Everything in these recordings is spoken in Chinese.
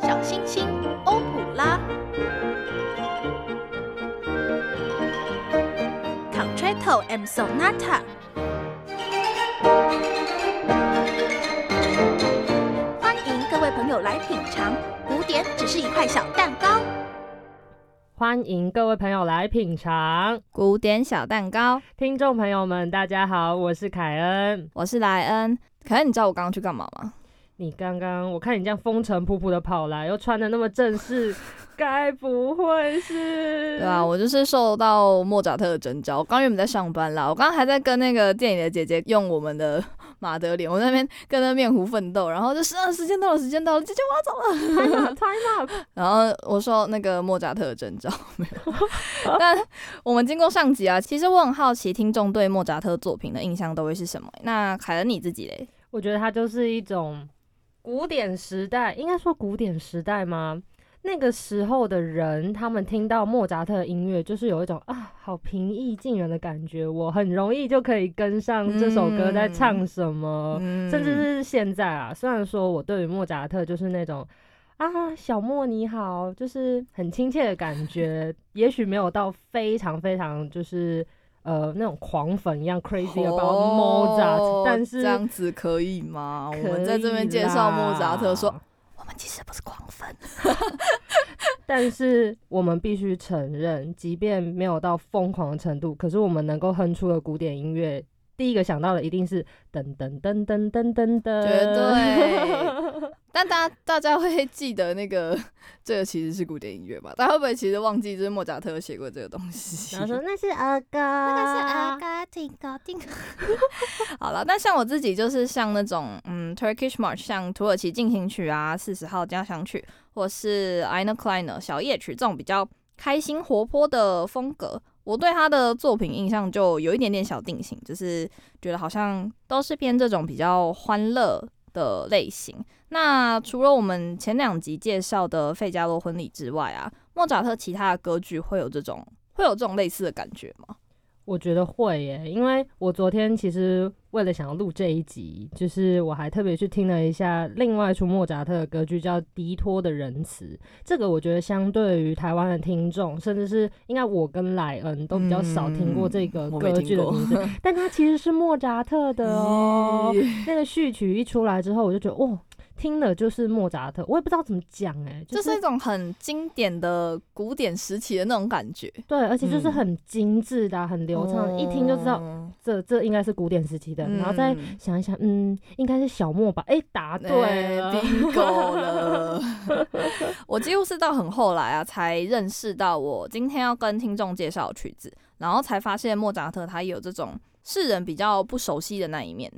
小星星欧普拉，Concerto and Sonata。欢迎各位朋友来品尝，古典只是一块小蛋糕。欢迎各位朋友来品尝。古典小蛋糕，听众朋友们，大家好，我是凯恩。我是莱恩。凯恩，你知道我刚刚去干嘛吗？你刚刚我看你这样风尘仆仆的跑来，又穿的那么正式，该不会是？对啊，我就是受到莫扎特的征召。我刚原本在上班啦，我刚刚还在跟那个店里的姐姐用我们的马德里，我在那边跟那面糊奋斗，然后就是啊，时间到了，时间到了，姐姐我要走了 Time up。然后我说那个莫扎特的征召没有。但我们经过上集啊，其实我很好奇听众对莫扎特作品的印象都会是什么？那凯恩你自己嘞？我觉得它就是一种古典时代，应该说古典时代吗？那个时候的人，他们听到莫扎特的音乐，就是有一种啊，好平易近人的感觉。我很容易就可以跟上这首歌在唱什么，嗯甚至是现在啊。虽然说我对于莫扎特就是那种啊，小莫你好，就是很亲切的感觉，也许没有到非常非常就是呃那种狂粉一样 crazy about 哦 Mozart，、但是这样子可以吗？可我们在这边介绍莫扎特说我们其实不是狂粉。但是我们必须承认，即便没有到疯狂的程度，可是我们能够哼出的古典音乐，第一个想到的一定是噔噔噔噔噔噔噔，绝对。但大家大家会记得那个这个其实是古典音乐吧？大家会不会其实忘记就是莫扎特有写过这个东西？然后说那是儿歌，那那是阿嘎听高定。好了，那像我自己就是像那种嗯 Turkish March，像土耳其进行曲啊、四十号交响曲，或是 Ina Kleiner 小夜曲这种比较开心活泼的风格，我对他的作品印象就有一点点小定型，就是觉得好像都是偏这种比较欢乐的类型。那除了我们前两集介绍的《费加罗婚礼》之外啊，莫扎特其他的歌剧会有这种会有这种类似的感觉吗？我觉得会耶，因为我昨天其实为了想要录这一集，就是我还特别去听了一下另外一出莫扎特的歌剧，叫《迪托的仁慈》。这个我觉得相对于台湾的听众，甚至是应该我跟莱恩都比较少听过这个歌剧的名字，但它其实是莫扎特的哦。那个序曲一出来之后，我就觉得哦，听了就是莫扎特，我也不知道怎么讲哎，就就是一种很经典的古典时期的那种感觉，对，而且就是嗯很精致的啊、很流畅，一听就知道哦这这应该是古典时期的，然后再嗯想一想，嗯，应该是小莫吧？哎、答对了。哎 bingo 了。我几乎是到很后来啊，才认识到我今天要跟听众介绍的曲子，然后才发现莫扎特他有这种世人比较不熟悉的那一面。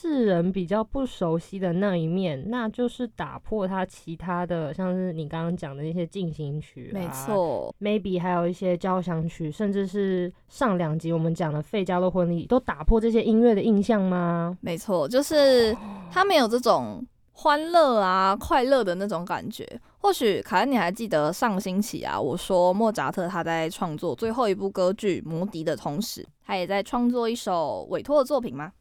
世人比较不熟悉的那一面，那就是打破他其他的，像是你刚刚讲的那些进行曲、啊，没错，，maybe 还有一些交响曲，甚至是上两集我们讲的《费加洛婚礼》，都打破这些音乐的印象吗？没错，就是他没有这种欢乐啊、快乐的那种感觉。或许凯恩，你还记得上星期啊，我说莫扎特他在创作最后一部歌剧《魔笛》的同时，他也在创作一首委托的作品吗？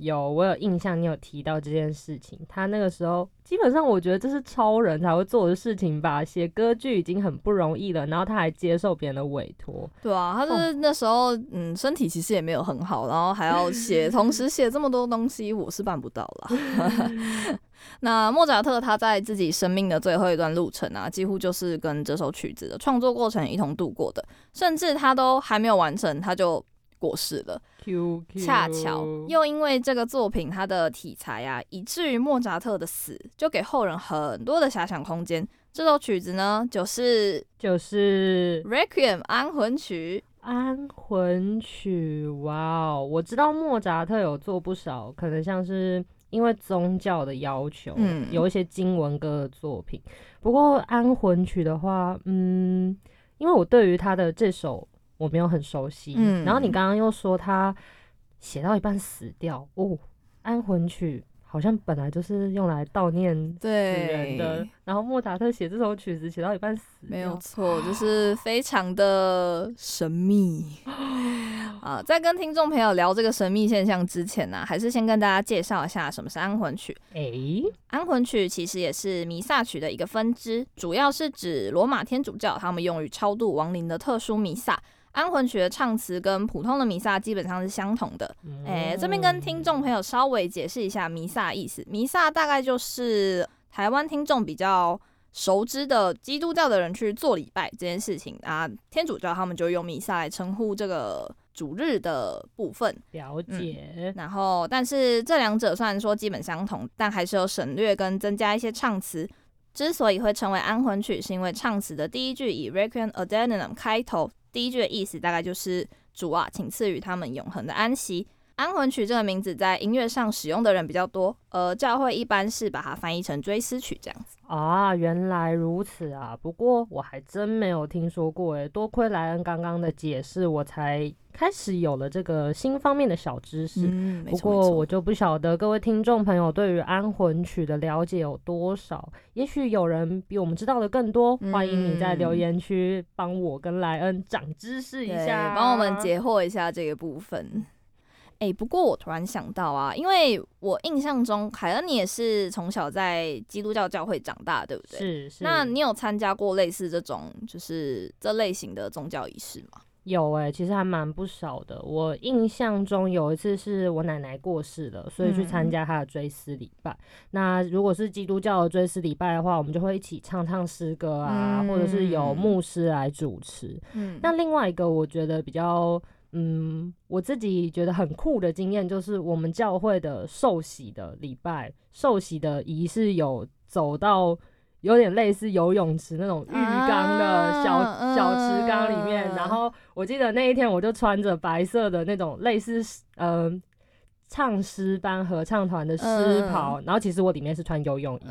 有，我有印象，你有提到这件事情。他那个时候基本上，我觉得这是超人才会做的事情吧。写歌剧已经很不容易了，然后他还接受别人的委托。对啊，他就是那时候，嗯，身体其实也没有很好，然后还要写，同时写这么多东西，我是办不到啦。那莫扎特他在自己生命的最后一段路程啊，几乎就是跟这首曲子的创作过程一同度过的，甚至他都还没有完成，他就过世了。Q Q，恰巧又因为这个作品它的题材啊，以至于莫扎特的死就给后人很多的遐想空间。这首曲子呢，就是就是《Requiem》安魂曲。安魂曲。哇哦，我知道莫扎特有做不少，可能像是因为宗教的要求，嗯有一些经文歌的作品。不过安魂曲的话，嗯，因为我对于他的这首我没有很熟悉，嗯然后你刚刚又说他写到一半死掉，哦，安魂曲好像本来就是用来悼念死人的，，然后莫扎特写这首曲子写到一半死掉，没有错，就是非常的神秘啊。在跟听众朋友聊这个神秘现象之前呢、还是先跟大家介绍一下什么是安魂曲。诶，安魂曲其实也是弥撒曲的一个分支，主要是指罗马天主教他们用于超度亡灵的特殊弥撒。安魂曲的唱词跟普通的弥撒基本上是相同的。诶、这边跟听众朋友稍微解释一下弥撒意思。弥撒大概就是台湾听众比较熟知的基督教的人去做礼拜这件事情啊，天主教他们就用弥撒来称呼这个主日的部分。了解，然后，但是这两者虽然说基本相同，但还是有省略跟增加一些唱词。之所以会成为安魂曲，是因为唱词的第一句以 Requiem Aeternam 开头，第一句的意思大概就是主啊，请赐予他们永恒的安息。安魂曲这个名字在音乐上使用的人比较多，呃，教会一般是把它翻译成追思曲这样子。啊，原来如此啊！不过我还真没有听说过诶，多亏莱恩刚刚的解释，我才开始有了这个新方面的小知识。嗯，不过我就不晓得各位听众朋友对于安魂曲的了解有多少，也许有人比我们知道的更多。欢迎你在留嗯言区帮我跟莱恩长知识一下，帮我们解惑一下这个部分。哎、不过我突然想到啊，因为我印象中凯恩你也是从小在基督教教会长大，对不对？。是是。那你有参加过类似这种就是这类型的宗教仪式吗？有诶、其实还蛮不少的。我印象中有一次是我奶奶过世了，所以去参嗯加她的追思礼拜。那如果是基督教的追思礼拜的话，我们就会一起唱唱诗歌啊，或者是有嗯牧师来主持。嗯那另外一个我觉得比较，嗯，我自己觉得很酷的经验，就是我们教会的受洗的礼拜，受洗的仪式有走到有点类似游泳池那种浴缸的小、啊小池缸里面。嗯然后我记得那一天我就穿着白色的那种类似嗯、呃唱诗班合唱团的诗嗯袍，然后其实我里面是穿游泳衣。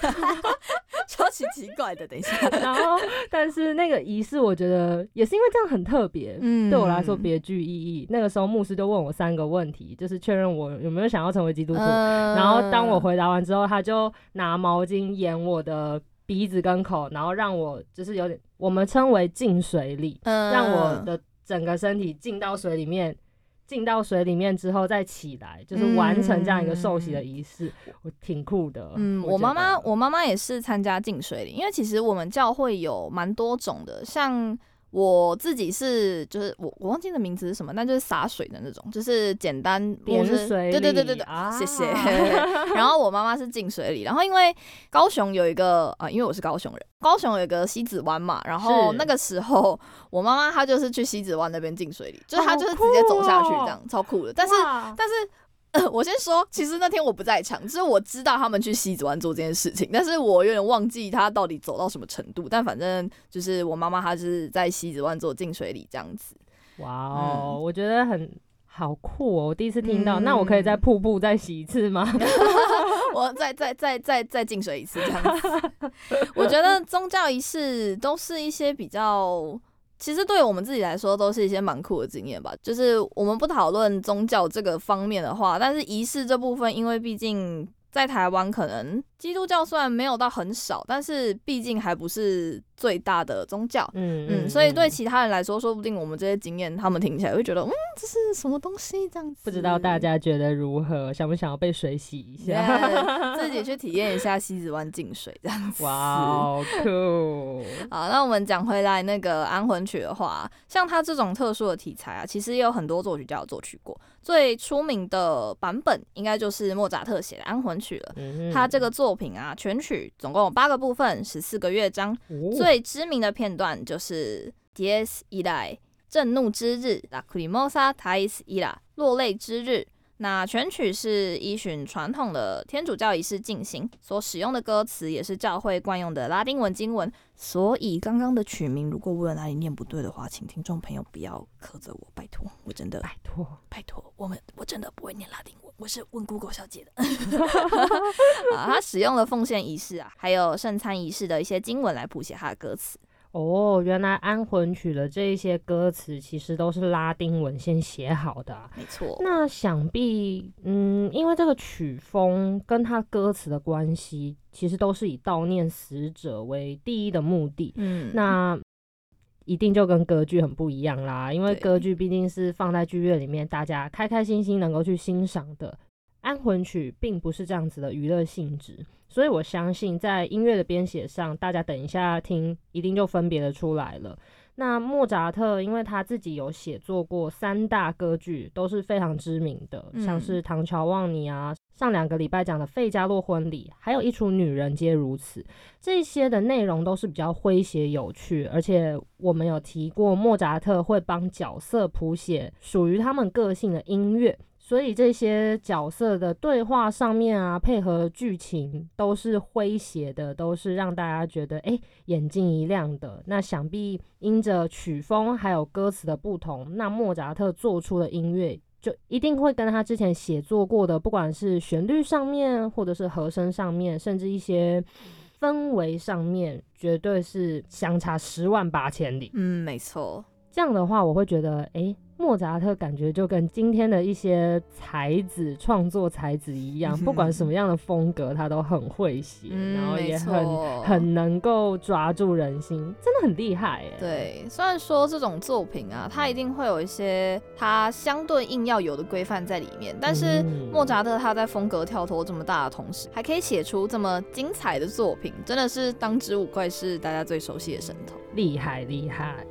超级奇怪的，等一下，然后，但是那个仪式，我觉得也是因为这样很特别，嗯对我来说别具意义。那个时候牧师就问我三个问题，就是确认我有没有想要成为基督徒。嗯然后当我回答完之后，他就拿毛巾掩我的鼻子跟口，然后让我就是有点我们称为浸水礼，嗯让我的整个身体浸到水里面。进到水里面之后再起来，就是完成这样一个受洗的仪式，我挺酷的。嗯，我妈妈，我妈妈也是参加进水礼，因为其实我们教会有蛮多种的，像我自己是就是我我忘记的名字是什么，但就是洒水的那种，就是简单点牧师水对对对对对，啊谢谢。然后我妈妈是进水里，然后因为高雄有一个啊、因为我是高雄人，高雄有一个西子湾嘛，然后那个时候我妈妈她就是去西子湾那边进水里，就是她就是直接走下去这样，超酷的。但是但是。呃，我先说，其实那天我不在场，就是我知道他们去西子湾做这件事情，但是我有点忘记他到底走到什么程度。但反正就是我妈妈她是在西子湾做净水里这样子。哇哦，我觉得很好酷哦！我第一次听到，嗯那我可以在瀑布再洗一次吗？我再再再再再进水一次这样子。我觉得宗教仪式都是一些比较。其实对我们自己来说，都是一些蛮酷的经验吧。就是我们不讨论宗教这个方面的话，但是仪式这部分，因为毕竟在台湾，可能基督教虽然没有到很少，但是毕竟还不是最大的宗教。嗯嗯，所以对其他人来说，说不定我们这些经验，他们听起来会觉得，嗯，这是什么东西这样子。不知道大家觉得如何？想不想要被水洗一下？Yeah，自己去体验一下 西子湾净水这样子。哇好，酷！好，那我们讲回来那个安魂曲的话，像他这种特殊的题材啊，其实也有很多作曲家有作曲过。最出名的版本应该就是莫扎特写的安魂曲了。嗯他这个作品啊，全曲总共有八个部分，十四个乐章。哦最知名的片段就是 Dies Irae 震怒之日 （Lacrimosa Dies Ira） 落泪之日。那全曲是依循传统的天主教仪式进行，所使用的歌词也是教会惯用的拉丁文经文。所以刚刚的曲名，如果我有哪里念不对的话，请听众朋友不要苛责我，拜托，我真的拜托，拜托，我们我真的不会念拉丁文，我是问 Google 小姐的。啊，他使用了奉献仪式啊，还有圣餐仪式的一些经文来谱写他的歌词。哦，原来安魂曲的这一些歌词其实都是拉丁文先写好的啊、没错。那想必，嗯，因为这个曲风跟它歌词的关系，其实都是以悼念死者为第一的目的。嗯，那一定就跟歌剧很不一样啦，因为歌剧毕竟是放在剧院里面，大家开开心心能够去欣赏的。安魂曲并不是这样子的娱乐性质，所以我相信在音乐的编写上，大家等一下听一定就分别的出来了。那莫扎特因为他自己有写作过三大歌剧，都是非常知名的，嗯像是《唐乔望尼》啊，上两个礼拜讲的《费加洛婚礼》，还有一出《女人皆如此》。这些的内容都是比较诙谐有趣，而且我们有提过，莫扎特会帮角色谱写属于他们个性的音乐，所以这些角色的对话上面啊，配合剧情都是诙谐的，都是让大家觉得诶眼睛一亮的。那想必因着曲风还有歌词的不同，那莫扎特做出的音乐。就一定会跟他之前写作过的，不管是旋律上面，或者是和声上面，甚至一些氛围上面，绝对是相差十万八千里。嗯，没错。这样的话，我会觉得，诶，莫扎特感觉就跟今天的一些才子、创作才子一样，不管什么样的风格，他都很会写，嗯，然后也很很能够抓住人心，真的很厉害耶。对，虽然说这种作品啊，它一定会有一些它相对应要有的规范在里面，但是嗯莫扎特他在风格跳脱这么大的同时，还可以写出这么精彩的作品，真的是当之无愧是大家最熟悉的神童。厉害厉害。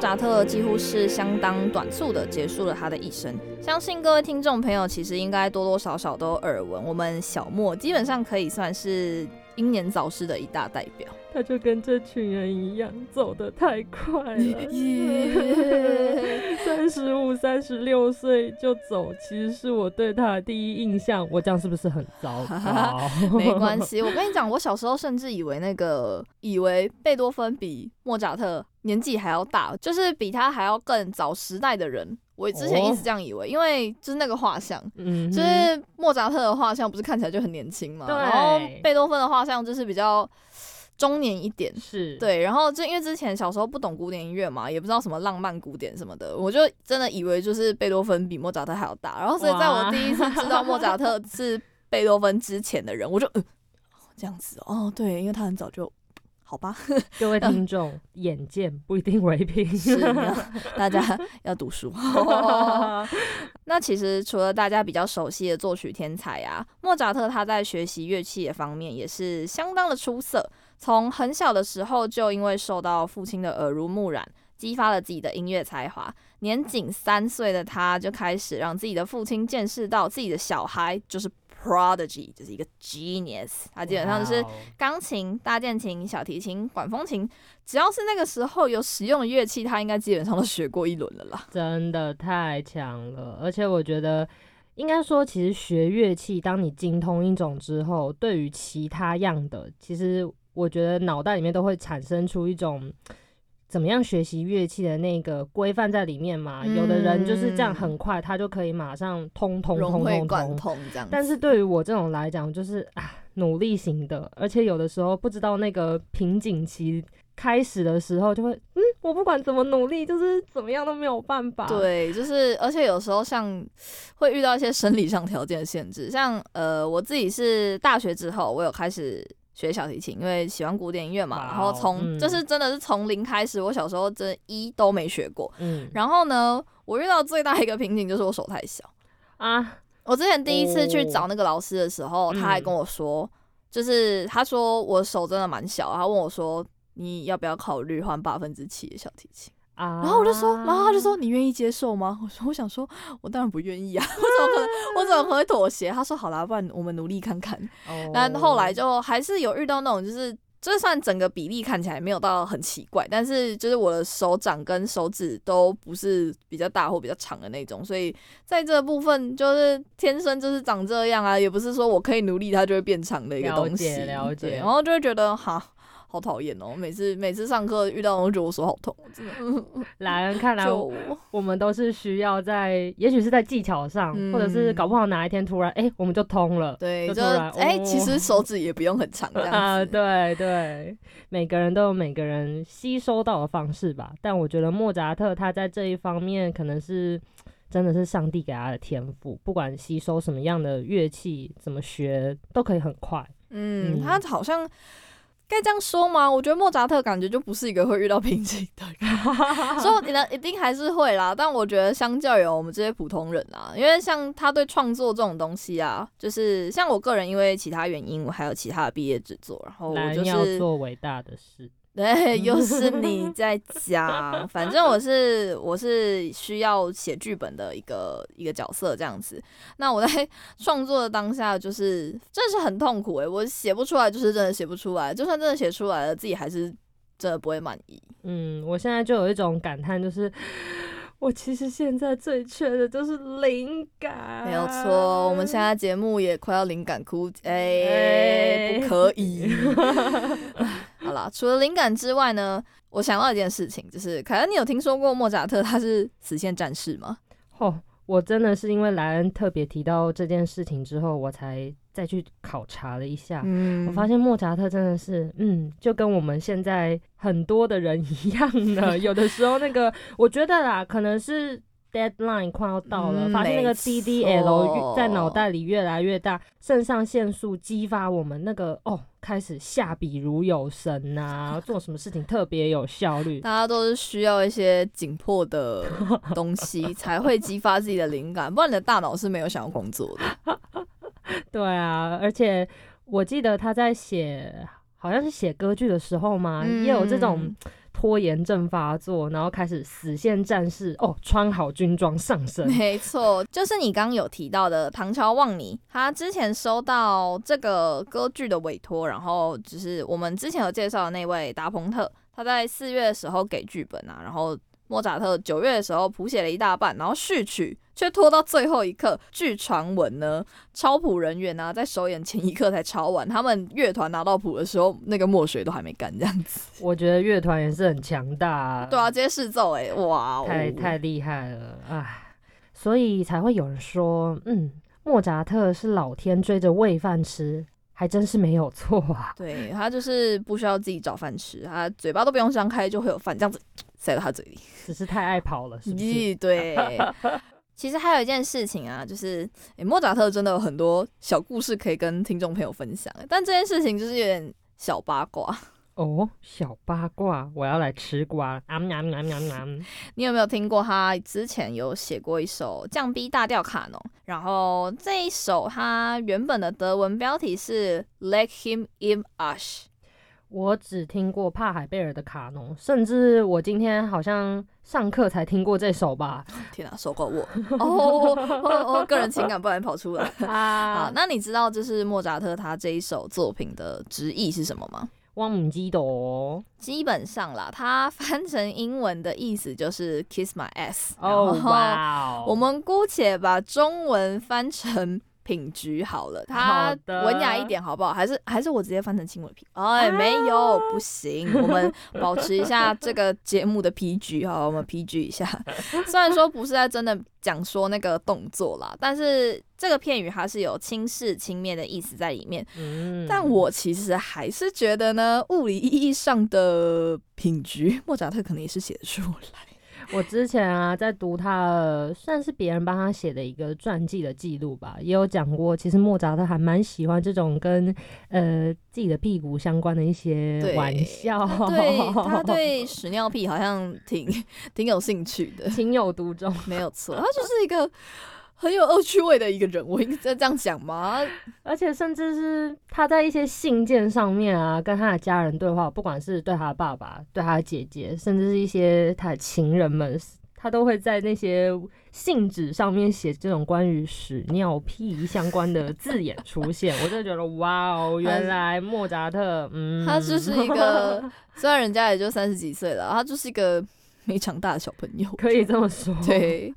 扎特几乎是相当短促的结束了他的一生，相信各位听众朋友其实应该多多少少都有耳闻，我们小莫基本上可以算是英年早逝的一大代表。他就跟这群人一样，走得太快了。三十五、三十六岁就走，其实是我对他的第一印象。我这样是不是很糟糕？没关系，我跟你讲，我小时候甚至以为那个以为贝多芬比莫扎特年纪还要大，就是比他还要更早时代的人。我之前一直这样以为，因为就是那个画像，嗯，就是莫扎特的画像不是看起来就很年轻嘛，对然后贝多芬的画像就是比较中年一点。是，对，然后就因为之前小时候不懂古典音乐嘛，也不知道什么浪漫古典什么的，我就真的以为就是贝多芬比莫扎特还要大。然后所以在我第一次知道莫扎特是贝多芬之前的人，我就呃这样子哦，哦对，因为他很早就好吧，各位听众，眼见不一定为凭。是你要 大家要读书。那其实除了大家比较熟悉的作曲天才啊，莫扎特他在学习乐器的方面也是相当的出色。从很小的时候就因为受到父亲的耳濡目染，激发了自己的音乐才华。年仅三岁的他就开始让自己的父亲见识到自己的小孩就是 prodigy，就是一个 genius。他基本上就是钢琴、大键琴、小提琴、管风琴，只要是那个时候有使用的乐器，他应该基本上都学过一轮了啦。真的太强了，而且我觉得。应该说，其实学乐器，当你精通一种之后，对于其他样的，其实我觉得脑袋里面都会产生出一种怎么样学习乐器的那个规范在里面嘛。有的人就是这样很快，他就可以马上通通通通通。通这样。但是对于我这种来讲，就是啊，努力型的，而且有的时候不知道那个瓶颈期开始的时候就会，嗯，我不管怎么努力，就是怎么样都没有办法。，对，就是而且有时候像会遇到一些生理上条件的限制，像呃我自己是大学之后，我有开始学小提琴，因为喜欢古典音乐嘛，然后从、嗯就是真的是从零开始，我小时候真一都没学过。嗯然后呢，我遇到最大一个瓶颈就是我手太小。啊，我之前第一次去哦找那个老师的时候，他还嗯跟我说，就是他说我手真的蛮小，他问我说你要不要考虑换八分之七的小提琴？啊，然后我就说，然后他就说你愿意接受吗？我说我想说，我当然不愿意啊，我怎么可能我怎么可能会妥协？他说好啦，不然我们努力看看。哦，但后来就还是有遇到那种就是。就算整个比例看起来没有到很奇怪，但是就是我的手掌跟手指都不是比较大或比较长的那种，所以在这部分就是天生就是长这样啊，也不是说我可以努力它就会变长的一个东西。解了解然后就会觉得哈，好讨厌哦！每次每次上课遇到，我就觉得我手好痛，真的。嗯来看来我们都是需要在，也许是在技巧上，或者是嗯搞不好哪一天突然，哎、我们就通了。对，就就突然哎、哦其实手指也不用很长这样 子。啊，对对，每个人都有每个人吸收到的方式吧。但我觉得莫扎特他在这一方面可能是真的是上帝给他的天赋，不管吸收什么样的乐器，怎么学都可以很快。嗯，嗯他好像该这样说吗？我觉得莫扎特感觉就不是一个会遇到瓶颈的人，说你呢一定还是会啦。但我觉得相较于我们这些普通人啊，因为像他对创作这种东西啊，就是像我个人因为其他原因，我还有其他的毕业制作，然后我就是做伟大的事，对，又是你在讲。反正我是我是需要写剧本的一个一个角色这样子。那我在 创作的当下，就是真的是很痛苦诶、我写不出来，就是真的写不出来。就算真的写出来了，自己还是真的不会满意。嗯，我现在就有一种感叹，就是我其实现在最缺的就是灵感。没有错，我们现在节目也快要灵感枯，哎、哎不可以。好啦，除了灵感之外呢，我想到一件事情，就是凯恩，你有听说过莫扎特他是死线战士吗？哦，我真的是因为莱恩特别提到这件事情之后，我才再去考察了一下。嗯我发现莫扎特真的是，嗯，就跟我们现在很多的人一样的，有的时候那个，我觉得啦，可能是 deadline 快要到了，嗯发现那个 DDL 在脑袋里越来越大，肾上腺素激发我们那个哦，开始下笔如有神呐、做什么事情特别有效率。大家都是需要一些紧迫的东西 才会激发自己的灵感，不然你的大脑是没有想要工作的。对啊，而且我记得他在写，好像是写歌剧的时候嘛，也有这种嗯拖延症发作，然后开始死线战士哦，穿好军装上身。没错，就是你刚刚有提到的唐乔望尼，他之前收到这个歌剧的委托，然后就是我们之前有介绍的那位达蓬特，他在四月的时候给剧本啊，然后莫扎特九月的时候谱写了一大半，然后序曲却拖到最后一刻。据传闻呢，抄谱人员呢、在首演前一刻才抄完，他们乐团拿到谱的时候，那个墨水都还没干，这样子。我觉得乐团也是很强大、啊，对啊，直接试奏哎、哇哦，太太厉害了，唉，所以才会有人说，嗯，莫扎特是老天追着喂饭吃，还真是没有错啊。对他就是不需要自己找饭吃，他嘴巴都不用张开就会有饭这样子塞到他嘴里。只是太爱跑了，是不是？咦，对。其实还有一件事情啊，就是诶、莫扎特真的有很多小故事可以跟听众朋友分享，但这件事情就是有点小八卦。哦，小八卦，我要来吃瓜。你有没有听过他之前有写过一首降 B 大调卡农？然后这一首他原本的德文标题是 Let Him in Us。我只听过帕海贝尔的卡农，甚至我今天好像上课才听过这首吧。天啊，手够我哦哦哦，个人情感不然跑出来。好，啊，那你知道就是莫扎特他这一首作品的直译是什么吗？汪母鸡斗基本上啦，它翻成英文的意思就是 kiss my ass。哦，哇哦，我们姑且把中文翻成品菊好了，它文雅一点好不好？还是还是我直接翻成轻微 P？哎，没有，不行，我们保持一下这个节目的 PG 好，我们 PG 一下。虽然说不是在真的讲说那个动作啦，但是这个片语它是有轻视、轻蔑的意思在里面。嗯但我其实还是觉得呢，物理意义上的品菊，莫扎特可能也是写得出来。我之前啊，在读他的算是别人帮他写的一个传记的记录吧，也有讲过，其实莫扎特还蛮喜欢这种跟呃自己的屁股相关的一些玩笑，对他 对屎尿屁好像挺 挺有兴趣的，情有独钟。没有错，他就是一个很有恶趣味的一个人，我应该这样讲吗？而且甚至是他在一些信件上面啊，跟他的家人对话，不管是对他的爸爸、对他的姐姐，甚至是一些他的情人们，他都会在那些信纸上面写这种关于屎尿屁相关的字眼出现。我真的觉得，哇哦，原来莫扎特，嗯，他就是一个，虽然人家也就三十几岁了，他就是一个没长大的小朋友，可以这么说，对。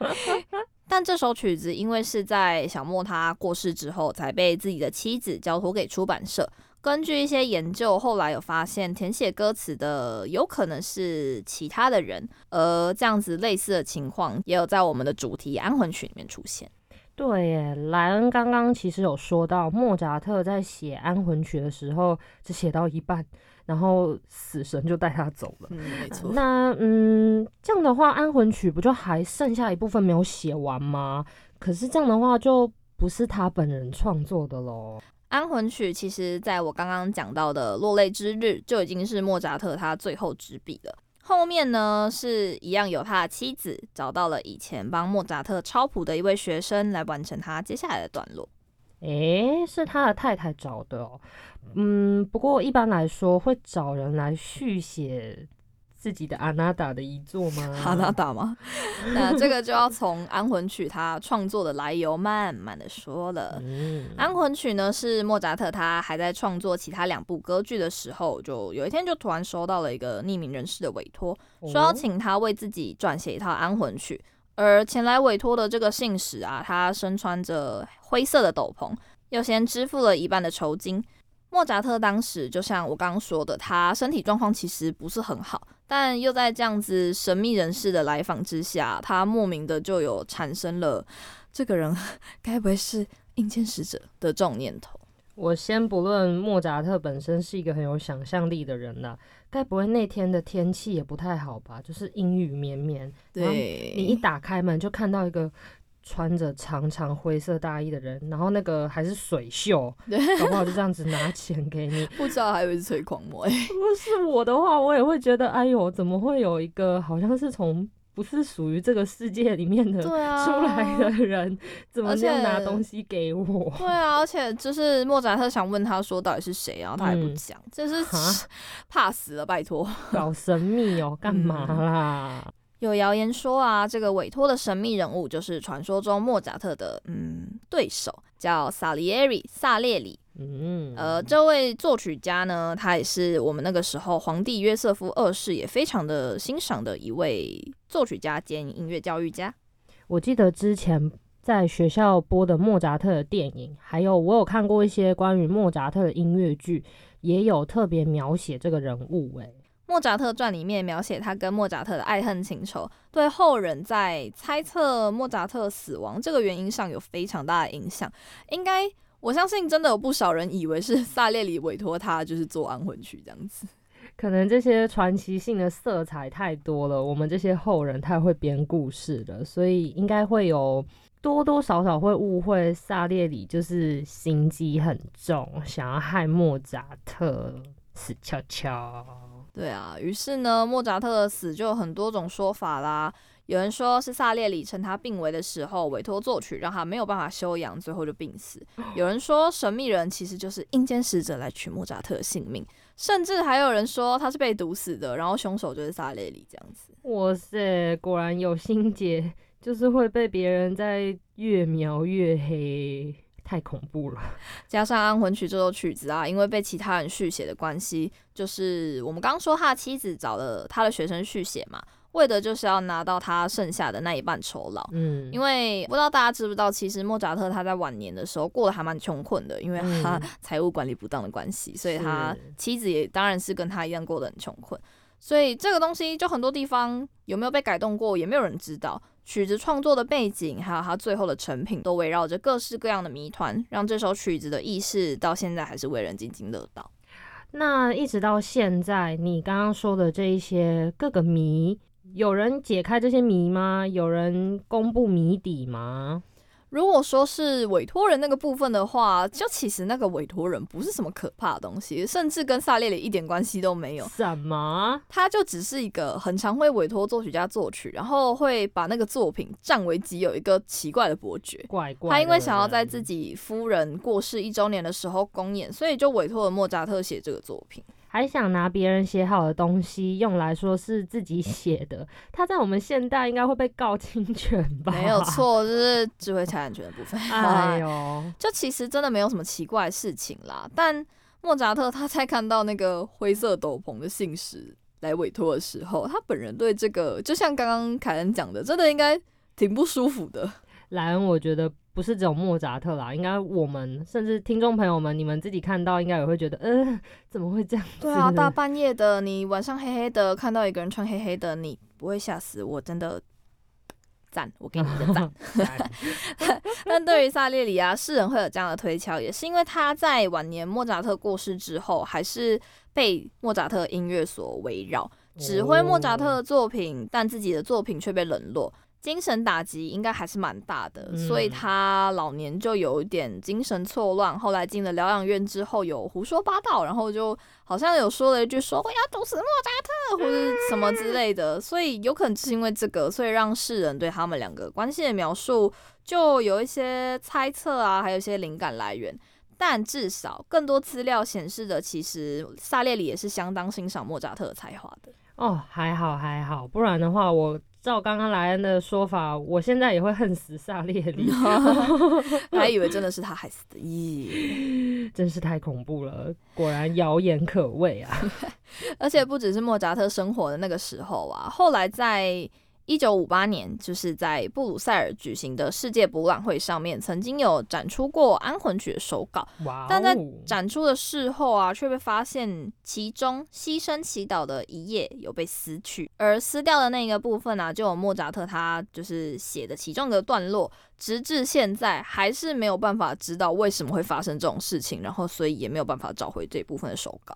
但这首曲子因为是在小莫他过世之后，才被自己的妻子交托给出版社。根据一些研究，后来有发现填写歌词的有可能是其他的人，而这样子类似的情况也有在我们的主题安魂曲里面出现。对耶，莱恩刚刚其实有说到，莫扎特在写安魂曲的时候，只写到一半，然后死神就带他走了。嗯，没错。那嗯，这样的话，安魂曲不就还剩下一部分没有写完吗？可是这样的话，就不是他本人创作的喽。安魂曲其实在我刚刚讲到的落泪之日就已经是莫扎特他最后执笔了。后面呢是一样有他的妻子找到了以前帮莫扎特抄谱的一位学生来完成他接下来的段落。诶，是他的太太找的哦。嗯，不过一般来说会找人来续写自己的阿纳达的遗作吗？阿纳达吗？那这个就要从安魂曲他创作的来由慢慢的说了。嗯，安魂曲呢是莫扎特他还在创作其他两部歌剧的时候，就有一天就突然收到了一个匿名人士的委托，说要请他为自己撰写一套安魂曲。而前来委托的这个信使啊，他身穿着灰色的斗篷，又先支付了一半的酬金。莫扎特当时就像我刚刚说的，他身体状况其实不是很好，但又在这样子神秘人士的来访之下，他莫名的就有产生了这个人该不会是阴间使者的这种念头。我先不论莫扎特本身是一个很有想象力的人啦，该不会那天的天气也不太好吧？就是阴雨绵绵，然后对，你一打开门就看到一个穿着长长灰色大衣的人，然后那个还是水袖，对搞不好就这样子拿钱给你。不知道还以为是吹狂魔、欸，如果是我的话，我也会觉得，哎呦，怎么会有一个好像是从不是属于这个世界里面的出来的人，怎么而这样拿且东西给我？对啊，而且就是莫扎特想问他说到底是谁，然后他也不嗯讲，真是 怕死了，拜托。搞神秘哦，干嘛嗯啦？有谣言说啊，这个委托的神秘人物就是传说中莫扎特的嗯对手，叫萨里耶里萨列里。嗯，呃，这位作曲家呢，他也是我们那个时候皇帝约瑟夫二世也非常的欣赏的一位作曲家兼音乐教育家。我记得之前在学校播的莫扎特的电影，还有我有看过一些关于莫扎特的音乐剧，也有特别描写这个人物、欸。莫扎特传里面描写他跟莫扎特的爱恨情仇，对后人在猜测莫扎特死亡这个原因上有非常大的影响。应该我相信真的有不少人以为是萨列里委托他就是做安魂曲这样子。可能这些传奇性的色彩太多了，我们这些后人太会编故事了，所以应该会有多多少少会误会萨列里就是心机很重，想要害莫扎特死翘翘。对啊，于是呢，莫扎特的死就有很多种说法啦。有人说是萨列里趁他病危的时候委托作曲，让他没有办法休养，最后就病死。有人说神秘人其实就是阴间使者来取莫扎特的性命，甚至还有人说他是被毒死的，然后凶手就是萨列里这样子。哇塞，果然有心结，就是会被别人在越描越黑，太恐怖了。加上《安魂曲》这首曲子啊，因为被其他人续写的关系，就是我们刚刚说他的妻子找了他的学生续写嘛。为的就是要拿到他剩下的那一半酬劳。嗯，因为不知道大家知不知道，其实莫扎特他在晚年的时候过得还蛮穷困的，因为他嗯财务管理不当的关系，所以他妻子也当然是跟他一样过得很穷困。所以这个东西就很多地方有没有被改动过，也没有人知道。曲子创作的背景，还有它最后的成品，都围绕着各式各样的谜团，让这首曲子的意识到现在还是为人津津乐道。那一直到现在，你刚刚说的这一些各个谜，有人解开这些谜吗？有人公布谜底吗？如果说是委托人那个部分的话，就其实那个委托人不是什么可怕的东西，甚至跟萨列里一点关系都没有。什么？他就只是一个很常会委托作曲家作曲，然后会把那个作品占为己有一个奇怪的伯爵。怪怪。他因为想要在自己夫人过世一周年的时候公演，所以就委托了莫扎特写这个作品。还想拿别人写好的东西用来说是自己写的，他在我们现代应该会被告侵权吧？没有。错，就是智慧财产权的部分。哎呦，就其实真的没有什么奇怪的事情啦。但莫扎特他在看到那个灰色斗篷的信使来委托的时候，他本人对这个，就像刚刚凯恩讲的，真的应该挺不舒服的。莱恩，我觉得不是只有莫扎特啦，应该我们甚至听众朋友们，你们自己看到应该也会觉得，呃，怎么会这样子？对啊，大半夜的，你晚上黑黑的看到一个人穿黑黑的，你不会吓死我？真的赞，我给你一个赞。但对于萨列里啊，世人会有这样的推敲，也是因为他在晚年莫扎特过世之后，还是被莫扎特音乐所围绕，指挥莫扎特的作品，但自己的作品却被冷落。精神打击应该还是蛮大的，嗯所以他老年就有一点精神错乱。后来进了疗养院之后，有胡说八道，然后就好像有说了一句说我要毒死莫扎特或者什么之类的。所以有可能是因为这个，所以让世人对他们两个关系的描述就有一些猜测啊，还有一些灵感来源。但至少更多资料显示的，其实萨列里也是相当欣赏莫扎特的才华的。哦，还好还好，不然的话，我照刚刚莱恩的说法，我现在也会恨死萨列里，还以为真的是他害死的，咦！真是太恐怖了，果然谣言可畏啊！而且不只是莫扎特生活的那个时候啊，后来在一九五八年，就是在布鲁塞尔举行的世界博览会上面，曾经有展出过安魂曲的手稿。哇、哦，但在展出的事后啊，却被发现其中牺牲祈祷的一页有被撕去，而撕掉的那个部分啊，就有莫扎特他就是写的其中的段落，直至现在还是没有办法知道为什么会发生这种事情，然后所以也没有办法找回这部分的手稿。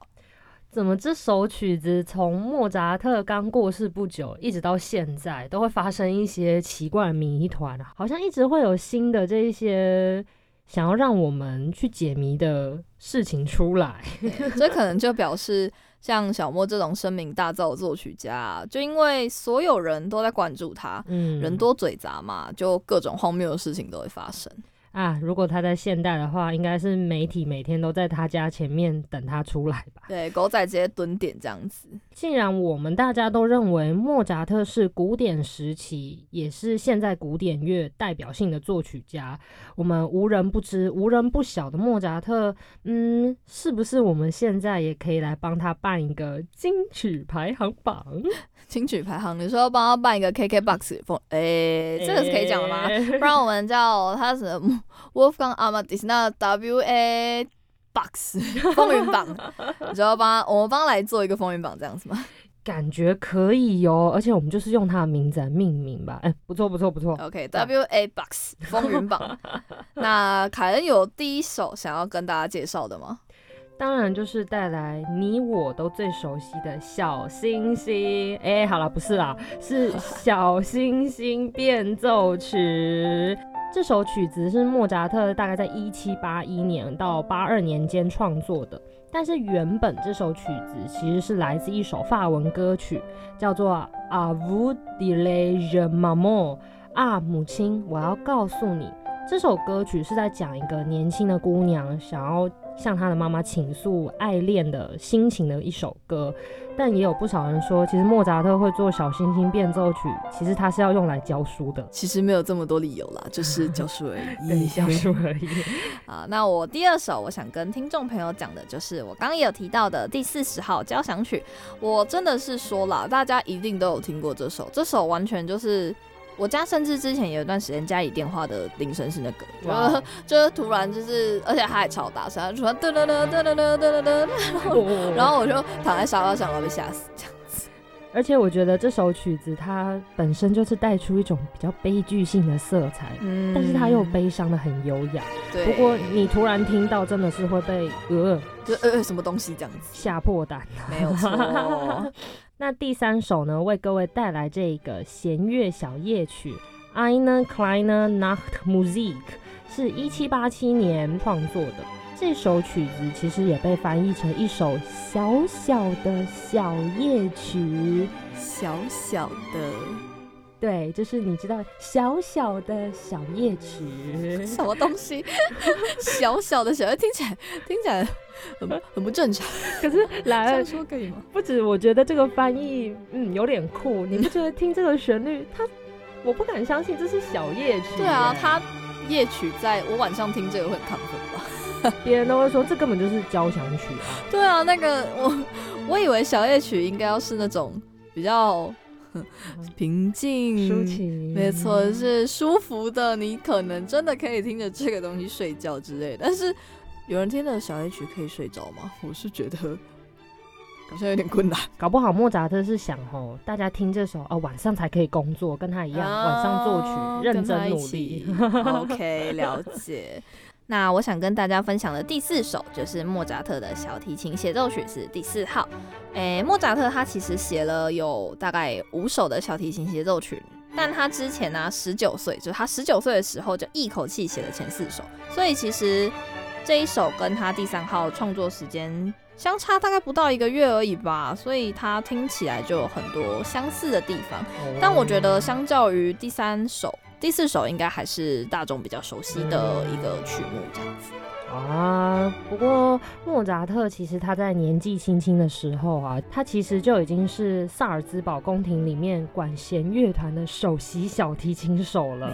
怎么这首曲子从莫扎特刚过世不久，一直到现在，都会发生一些奇怪的谜团啊？好像一直会有新的这一些想要让我们去解谜的事情出来。这可能就表示，像小莫这种声名大噪的作曲家、啊，就因为所有人都在关注他，嗯，人多嘴杂嘛，就各种荒谬的事情都会发生。啊，如果他在现代的话，应该是媒体每天都在他家前面等他出来吧。对，狗仔直接蹲点这样子。既然我们大家都认为莫扎特是古典时期，也是现在古典乐代表性的作曲家，我们无人不知、无人不晓的莫扎特，嗯，是不是我们现在也可以来帮他办一个金曲排行榜？金曲排行，你说要帮他办一个 KKBOX 风，诶、这个是可以讲的吗？诶不然我们叫他什么 Wolfgang Amadeus 那 W A Box 风云榜，你知道帮，我们帮来做一个风云榜这样子吗感觉可以哦、而且我们就是用他的名字来命名吧。哎、不错不错不错。？OK，W、A Box 风云榜。那凯恩有第一首想要跟大家介绍的吗？当然就是带来你我都最熟悉的小星星。哎、好了，不是啦，是小星星变奏曲。这首曲子是莫扎特大概在一七八一年到八二年间创作的，但是原本这首曲子其实是来自一首法文歌曲，叫做《A vous dire je maman》啊，母亲，我要告诉你，这首歌曲是在讲一个年轻的姑娘想要向他的妈妈倾诉爱恋的心情的一首歌。但也有不少人说，其实莫扎特会做小星星变奏曲，其实他是要用来教书的。其实没有这么多理由啦，就是教书而已。对，教书而已。啊，那我第二首我想跟听众朋友讲的就是我刚刚也有提到的第四十号交响曲。我真的是说了，大家一定都有听过这首，这首完全就是。我家甚至之前有一段时间家里电话的铃声是那个，就就是突然就是，而且它还超大声，突然噔噔噔噔噔噔噔噔，然后我就躺在沙发上，我被吓死这样子。而且我觉得这首曲子它本身就是带出一种比较悲剧性的色彩，嗯，但是它又悲伤的很优雅。对，不过你突然听到，真的是会被呃，就呃什么东西这样子吓破胆，没有错。那第三首呢，为各位带来这个弦乐小夜曲《Eine kleine Nachtmusik》，是一七八七年创作的。这首曲子其实也被翻译成一首小小的小夜曲，小小的。对，就是你知道小小的小夜曲，什么东西？小小的小夜听起来听起来很很不正常。可是来了说可以吗？不止，我觉得这个翻译嗯有点酷。你不觉得听这个旋律，它我不敢相信这是小夜曲。对啊，它夜曲在我晚上听这个会亢奋吧？别人都会说这根本就是交响曲啊。对啊，那个我我以为小夜曲应该要是那种比较。平静，抒情，没错，是舒服的。你可能真的可以听着这个东西睡觉之类的。但是有人听着小夜曲可以睡着吗？我是觉得好像有点困难。搞不好莫扎特是想哦，大家听这首哦，晚上才可以工作，跟他一样，晚上作曲，认真努力。OK，了解。那我想跟大家分享的第四首就是莫扎特的小提琴协奏曲，是第四号。诶，莫扎特他其实写了有大概五首的小提琴协奏曲，但他之前呢，十九岁，就是他十九岁的时候就一口气写了前四首，所以其实这一首跟他第三号创作时间相差大概不到一个月而已吧，所以他听起来就有很多相似的地方。但我觉得相较于第三首。第四首应该还是大众比较熟悉的一个曲目，这样子啊。不过莫扎特其实他在年纪轻轻的时候啊，他其实就已经是萨尔兹堡宫廷里面管弦乐团的首席小提琴手了。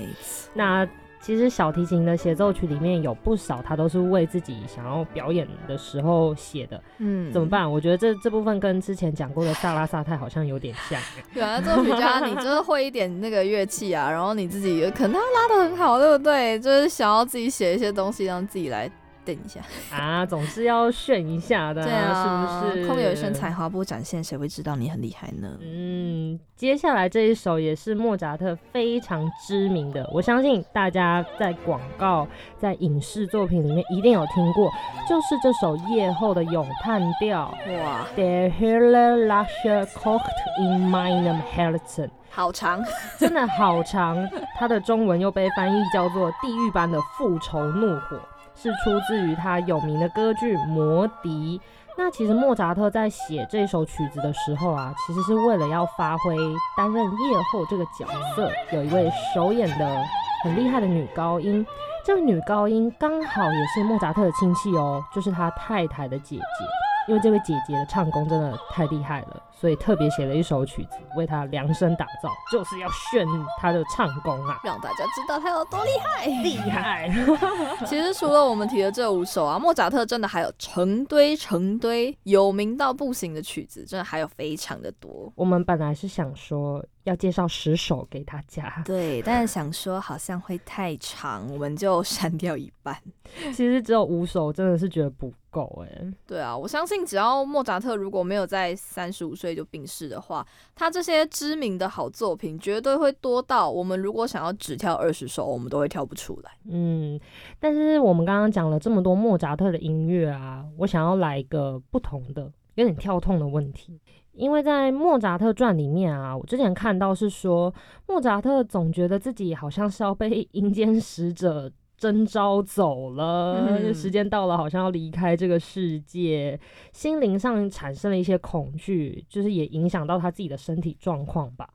那其实小提琴的协奏曲里面有不少，他都是为自己想要表演的时候写的。嗯，怎么办？我觉得这这部分跟之前讲过的萨拉萨泰好像有点像。对啊，作曲家，你就是会一点那个乐器啊，然后你自己可能他拉的很好，对不对？就是想要自己写一些东西，让自己来。等一下 啊，总是要炫一下的，对啊，是不是？身才华不展现，谁会知道你很厉害呢？嗯，接下来这一首也是莫扎特非常知名的，我相信大家在广告、在影视作品里面一定有听过，就是这首《夜后的咏叹调》。哇，The Helle Lasche kocht in meinem Herzen，好长，真的好长。它的中文又被翻译叫做《地狱般的复仇怒火》。是出自于他有名的歌剧《魔笛》。那其实莫扎特在写这首曲子的时候啊，其实是为了要发挥担任夜后这个角色，有一位首演的很厉害的女高音。这位女高音刚好也是莫扎特的亲戚哦，就是他太太的姐姐。因为这位姐姐的唱功真的太厉害了，所以特别写了一首曲子为他量身打造，就是要炫他的唱功啊，让大家知道他有多厉害。厉害！其实除了我们提的这五首啊，莫扎特真的还有成堆成堆有名到不行的曲子，真的还有非常的多。我们本来是想说要介绍十首给大家，对，但是想说好像会太长，我们就删掉一半。其实只有五首，真的是觉得不。够哎，对啊，我相信只要莫扎特如果没有在三十五岁就病逝的话，他这些知名的好作品绝对会多到我们如果想要只跳二十首，我们都会跳不出来。嗯，但是我们刚刚讲了这么多莫扎特的音乐啊，我想要来一个不同的、有点跳痛的问题，因为在莫扎特传里面啊，我之前看到是说莫扎特总觉得自己好像是要被 阴间使者。征召走了，时间到了，好像要离开这个世界，心灵上产生了一些恐惧，就是也影响到他自己的身体状况吧。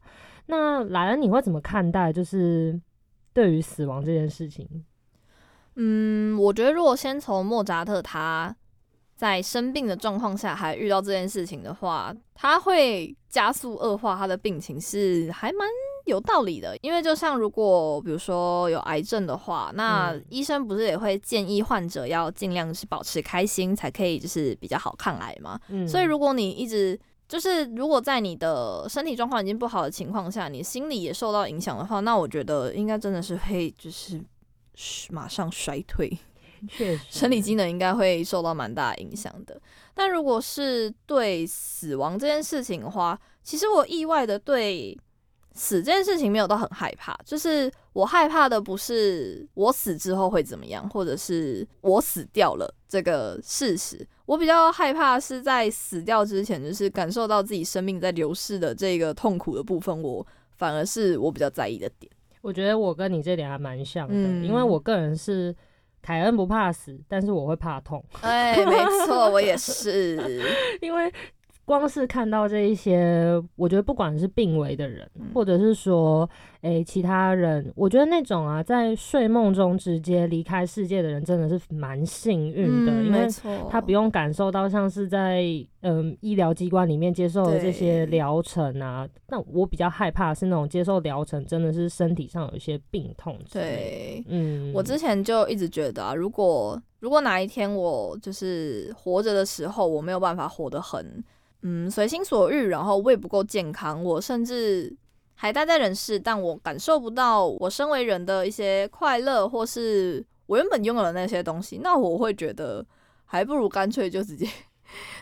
那莱恩，你会怎么看待？就是对于死亡这件事情？嗯，我觉得如果先从莫扎特他在生病的状况下还遇到这件事情的话，他会加速恶化他的病情是还蛮有道理的。因为就像如果比如说有癌症的话，那嗯医生不是也会建议患者要尽量是保持开心，才可以就是比较好抗癌嘛。嗯，所以如果你一直就是如果在你的身体状况已经不好的情况下，你心理也受到影响的话，那我觉得应该真的是会就是马上衰退，确实生理机能应该会受到蛮大的影响的。但如果是对死亡这件事情的话，其实我意外的对死这件事情没有到很害怕，就是我害怕的不是我死之后会怎么样，或者是我死掉了这个事实，我比较害怕是在死掉之前，就是感受到自己生命在流逝的这个痛苦的部分，我反而是我比较在意的点。我觉得我跟你这点还蛮像的，嗯因为我个人是凯恩不怕死，但是我会怕痛，哎，没错，我也是。因为光是看到这一些，我觉得不管是病危的人，嗯或者是说，诶、其他人，我觉得那种啊，在睡梦中直接离开世界的人，真的是蛮幸运的，嗯，因为他不用感受到像是在嗯医疗机关里面接受的这些疗程啊。那我比较害怕是那种接受疗程真的是身体上有一些病痛。对。嗯，我之前就一直觉得啊，如果如果哪一天我就是活着的时候，我没有办法活得很嗯随心所欲，然后胃不够健康，我甚至还待在人世，但我感受不到我身为人的一些快乐，或是我原本拥有的那些东西，那我会觉得还不如干脆就直接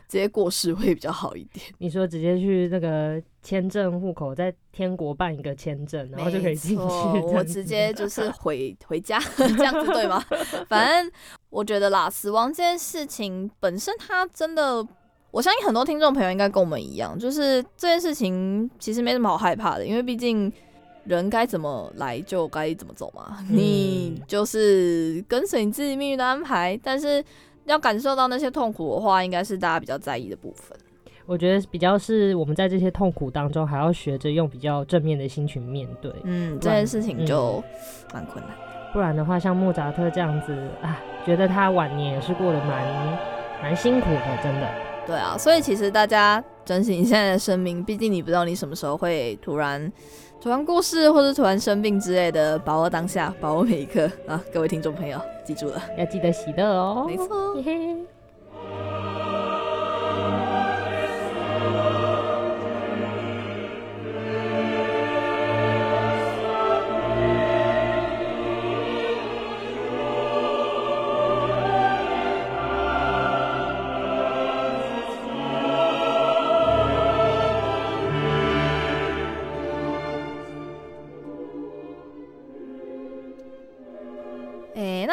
直接过世会比较好一点。你说直接去那个签证户口，在天国办一个签证，然后就可以进去。我直接就 是回回家，这样子对吗？反正我觉得啦，死亡这件事情本身，它真的，我相信很多听众朋友应该跟我们一样，就是这件事情其实没什么好害怕的，因为毕竟。人该怎么来就该怎么走嘛，嗯你就是跟随你自己命运的安排。但是要感受到那些痛苦的话，应该是大家比较在意的部分。我觉得比较是我们在这些痛苦当中，还要学着用比较正面的心去面对。嗯，这件事情就蛮困难。不然的话，像莫扎特这样子啊，觉得他晚年也是过得蛮蛮辛苦的，真的。对啊，所以其实大家珍惜你现在的生命，毕竟你不知道你什么时候会突然突然过世，或者突然生病之类的，把握当下，把握每一刻啊！各位听众朋友，记住了，要记得喜乐哦。没错嘿嘿。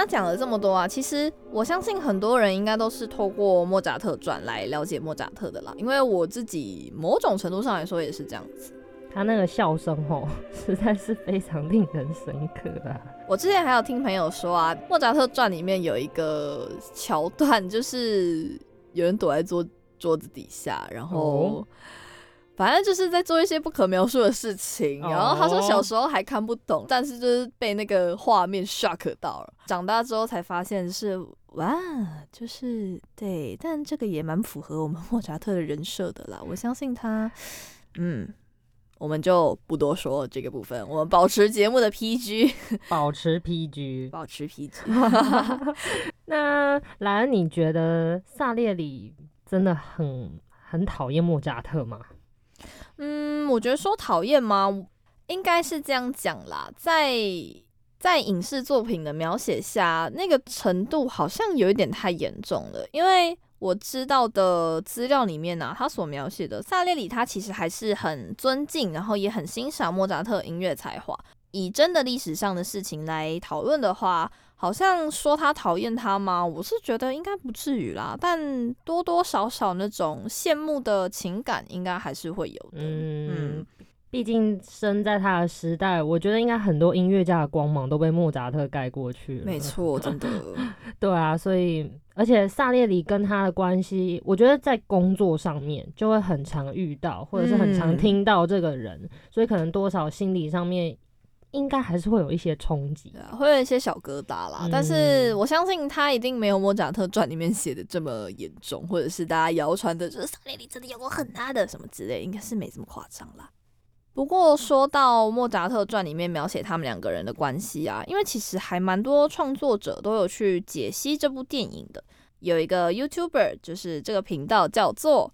讲了这么多啊，其实我相信很多人应该都是透过莫扎特传来了解莫扎特的啦，因为我自己某种程度上来说也是这样子。他那个笑声吼，实在是非常令人深刻啊。我之前还有听朋友说啊，《莫扎特传》里面有一个桥段，就是有人躲在桌桌子底下，然后、哦反正就是在做一些不可描述的事情。哦然后他说小时候还看不懂，但是就是被那个画面 shock 到了。长大之后才发现是哇，就是对，但这个也蛮符合我们莫扎特的人设的啦。我相信他，嗯。我们就不多说这个部分，我们保持节目的 PG。保持 PG。保持 PG。那兰恩，你觉得萨列里真的很很讨厌莫扎特吗？嗯，我觉得说讨厌吗？应该是这样讲啦，在在影视作品的描写下，那个程度好像有一点太严重了。因为我知道的资料里面呢、他所描写的萨列里，他其实还是很尊敬，然后也很欣赏莫扎特音乐才华。以真的历史上的事情来讨论的话，好像说他讨厌他吗？我是觉得应该不至于啦，但多多少少那种羡慕的情感应该还是会有的。嗯，毕竟生在他的时代，我觉得应该很多音乐家的光芒都被莫扎特盖过去了。没错，真的。对啊，所以而且萨列里跟他的关系，我觉得在工作上面就会很常遇到，或者是很常嗯听到这个人，所以可能多少心理上面应该还是会有一些冲击对。啊，会有一些小疙瘩啦。但是嗯我相信他一定没有《莫扎特传》里面写的这么严重，或者是大家谣传的，就是萨列里真的有过很大的什么之类，应该是没这么夸张啦。不过说到《莫扎特传》里面描写他们两个人的关系啊，因为其实还蛮多创作者都有去解析这部电影的。有一个 YouTuber，就是这个频道叫做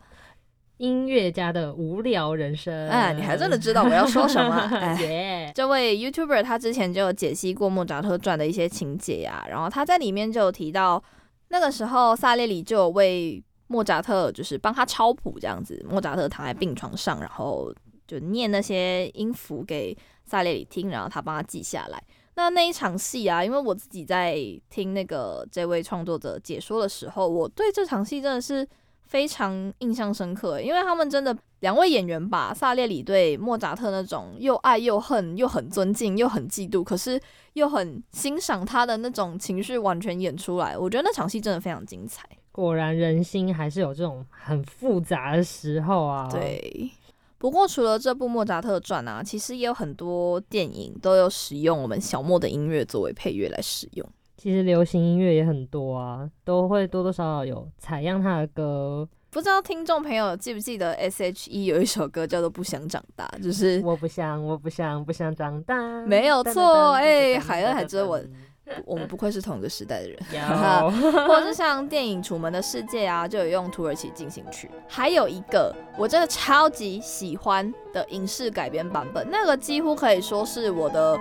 音乐家的无聊人生。哎你还真的知道我要说什么 哎耶！这位 YouTuber 他之前就有解析过《莫扎特传》的一些情节呀、然后他在里面就有提到，那个时候萨列里就有为莫扎特就是帮他抄谱这样子，莫扎特躺在病床上，然后就念那些音符给萨列里听，然后他帮他记下来。那那一场戏啊，因为我自己在听那个这位创作者解说的时候，我对这场戏真的是非常印象深刻，欸因为他们真的两位演员把萨列里对莫扎特那种又爱又恨、又很尊敬、又很嫉妒，可是又很欣赏他的那种情绪完全演出来。我觉得那场戏真的非常精彩。果然人心还是有这种很复杂的时候啊。，对。不过除了这部《莫扎特传》啊，其实也有很多电影都有使用我们小莫的音乐作为配乐来使用。其实流行音乐也很多啊，都会多多少少有采样他的歌。不知道听众朋友记不记得 S.H.E 有一首歌叫做《不想长大》，就是我不想，我不想，不想长大。没有错哎海恩还噔追我我们不愧是同一个时代的人。有 或者是像电影《楚门的世界》啊，就有用土耳其进行曲。还有一个我真的超级喜欢的影视改编版本，那个几乎可以说是我的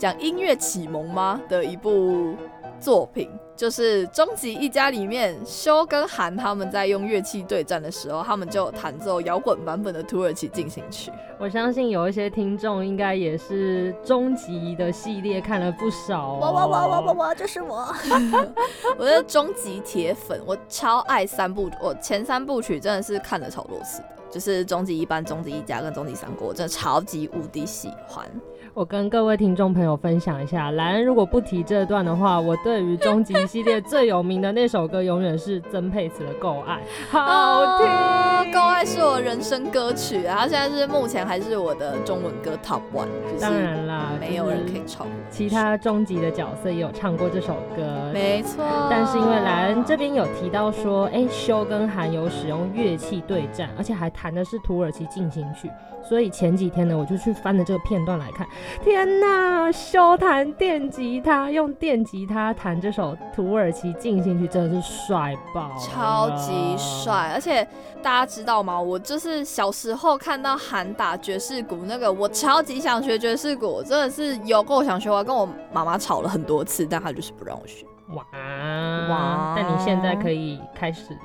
讲音乐启蒙吗的一部作品，就是《终极一家》里面修跟韩他们在用乐器对战的时候，他们就弹奏摇滚版本的土耳其进行曲。我相信有一些听众应该也是终极的系列看了不少、哦。我我我我我我，这是我。我是终极铁粉，我超爱三部，我前三部曲真的是看了超多次的，就是终极一班、终极一家跟终极三国，我真的超级无敌喜欢。我跟各位听众朋友分享一下，莱恩如果不提这段的话，我对于终极系列最有名的那首歌永远是曾沛慈的《够爱》，好听。哦够爱是我人生歌曲啊，它现在是目前还是我的中文歌 Top One，就是当然啦，没有人可以就是超过。其他终极的角色也有唱过这首歌，没错，但是因为莱恩这边有提到说，哎、修跟韩有使用乐器对战，而且还弹的是土耳其进行曲，所以前几天呢，我就去翻了这个片段来看。天呐，修弹电吉他，用电吉他弹这首土耳其进行曲，真的是帅爆，超级帅，！而且大家知道吗？我就是小时候看到韩打爵士鼓那个，我超级想学爵士鼓，真的是有够想学，我跟我妈妈吵了很多次，但她就是不让我学。哇哇哇！但你现在可以开始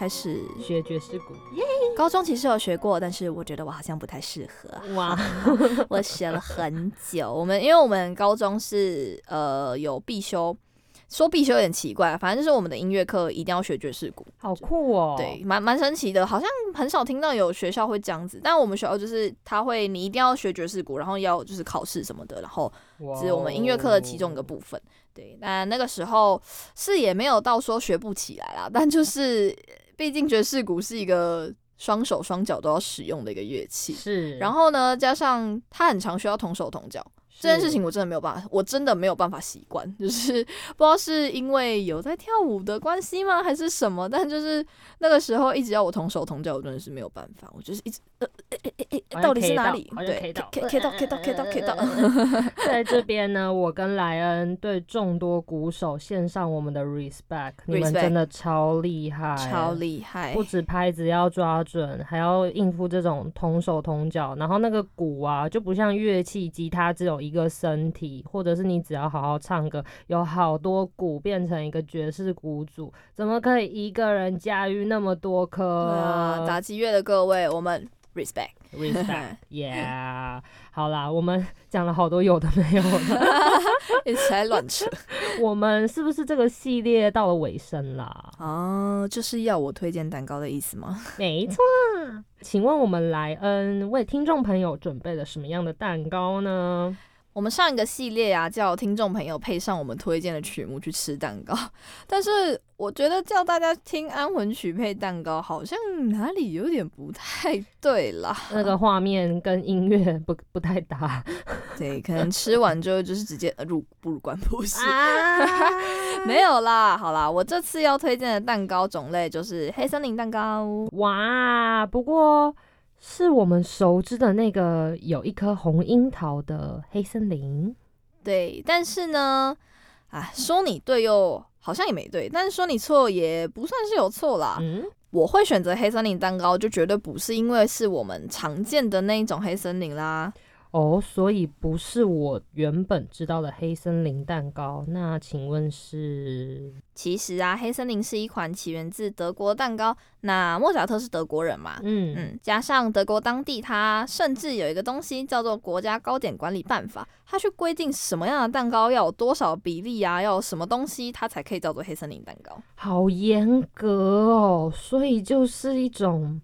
开始学爵士鼓，高中其实有学过，但是我觉得我好像不太适合。哇！我学了很久，我们因为我们高中是呃有必修，说必修有点奇怪，反正就是我们的音乐课一定要学爵士鼓。好酷哦！对，，蛮蛮神奇的，好像很少听到有学校会这样子。但我们学校就是他会，你一定要学爵士鼓，然后要就是考试什么的，然后这是我们音乐课的其中一个部分。对，那那个时候是也没有到说学不起来啦，但就是毕竟爵士鼓是一个双手双脚都要使用的一个乐器，是。然后呢，加上它很常需要同手同脚。这件事情我真的没有办法，我真的没有办法习惯，就是不知道是因为有在跳舞的关系吗，还是什么，但就是那个时候一直要我同手同脚，我真的是没有办法，我就是一直到底是哪里？对 K 到，K K 到 K 到 K 到 K 到，在这边呢，我跟莱恩对众多鼓手献上我们的 respect，你们真的超厉害，超厉害不，止拍子要抓准，还要应付这种同手同脚，然后那个鼓啊，就不像乐器，吉他只有一个身体，或者是你只要好好唱歌，有好多鼓变成一个爵士鼓组，怎么可以一个人驾驭那么多颗？对啊，打击乐的各位，我们 respect。respect，yeah，好啦，我们讲了好多有的没有的，一直在乱扯 我们是不是这个系列到了尾声啦？哦，就是要我推荐蛋糕的意思吗？没错，请问我们莱恩为听众朋友准备了什么样的蛋糕呢？我我们上一个系列啊，叫听众朋友配上我们推荐的曲目去吃蛋糕，但是我觉得叫大家听安魂曲配蛋糕，好像哪里有点不太对啦。那个画面跟音乐不不太搭 对，可能吃完之后就是直接呃入不入关不是。啊 没有啦，好啦，我这次要推荐的蛋糕种类就是黑森林蛋糕。哇！不过是我们熟知的那个有一颗红樱桃的黑森林。对，但是呢，啊，说你对又好像也没对，但是说你错也不算是有错啦。嗯，我会选择黑森林蛋糕，就绝对不是因为是我们常见的那一种黑森林啦。哦，所以不是我原本知道的黑森林蛋糕。那请问是？其实啊，黑森林是一款起源自德国的蛋糕。那莫扎特是德国人嘛？嗯嗯，加上德国当地，它甚至有一个东西叫做国家糕点管理办法，它去规定什么样的蛋糕要有多少比例啊，要有什么东西，它才可以叫做黑森林蛋糕。好严格哦，所以就是一种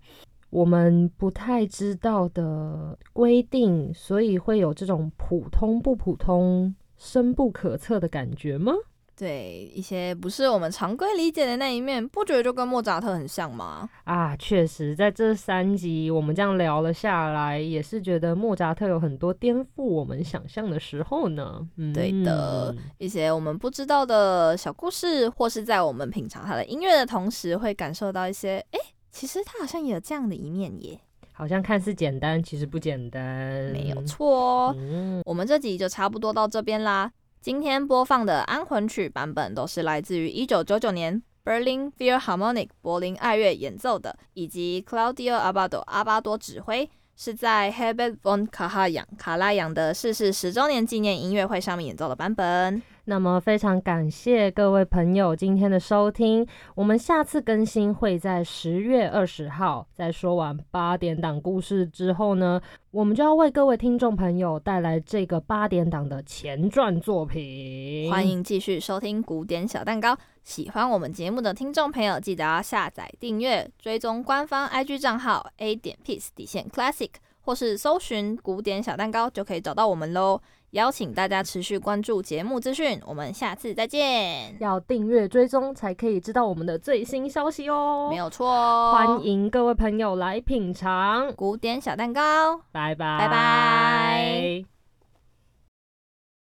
我们不太知道的规定，所以会有这种普通不普通、深不可测的感觉吗？对，一些不是我们常规理解的那一面，不觉得就跟莫扎特很像吗？啊，确实，在这三集我们这样聊了下来，也是觉得莫扎特有很多颠覆我们想象的时候呢。嗯，对的，一些我们不知道的小故事，或是在我们品尝他的音乐的同时，会感受到一些，哎，其实他好像也有这样的一面耶。好像看似简单，其实不简单，没有错哦。嗯，我们这集就差不多到这边啦。今天播放的安魂曲版本都是来自于一九九九年 Berlin Philharmonic 柏林爱乐演奏的，以及 Claudio Abbado 阿巴多指挥，是在 Herbert von Karajan 卡拉扬的逝世十周年纪念音乐会上面演奏的版本。那么非常感谢各位朋友今天的收听，我们下次更新会在十月二十号。在说完八点档故事之后呢，我们就要为各位听众朋友带来这个八点档的前传作品。欢迎继续收听古典小蛋糕。喜欢我们节目的听众朋友，记得要下载订阅，追踪官方 IG 账号 A 点 Peace 底线 Classic，或是搜寻古典小蛋糕就可以找到我们喽。邀请大家持续关注节目资讯，我们下次再见。要订阅追踪才可以知道我们的最新消息哦。没有错哦，欢迎各位朋友来品尝，古典小蛋糕。拜拜，拜拜。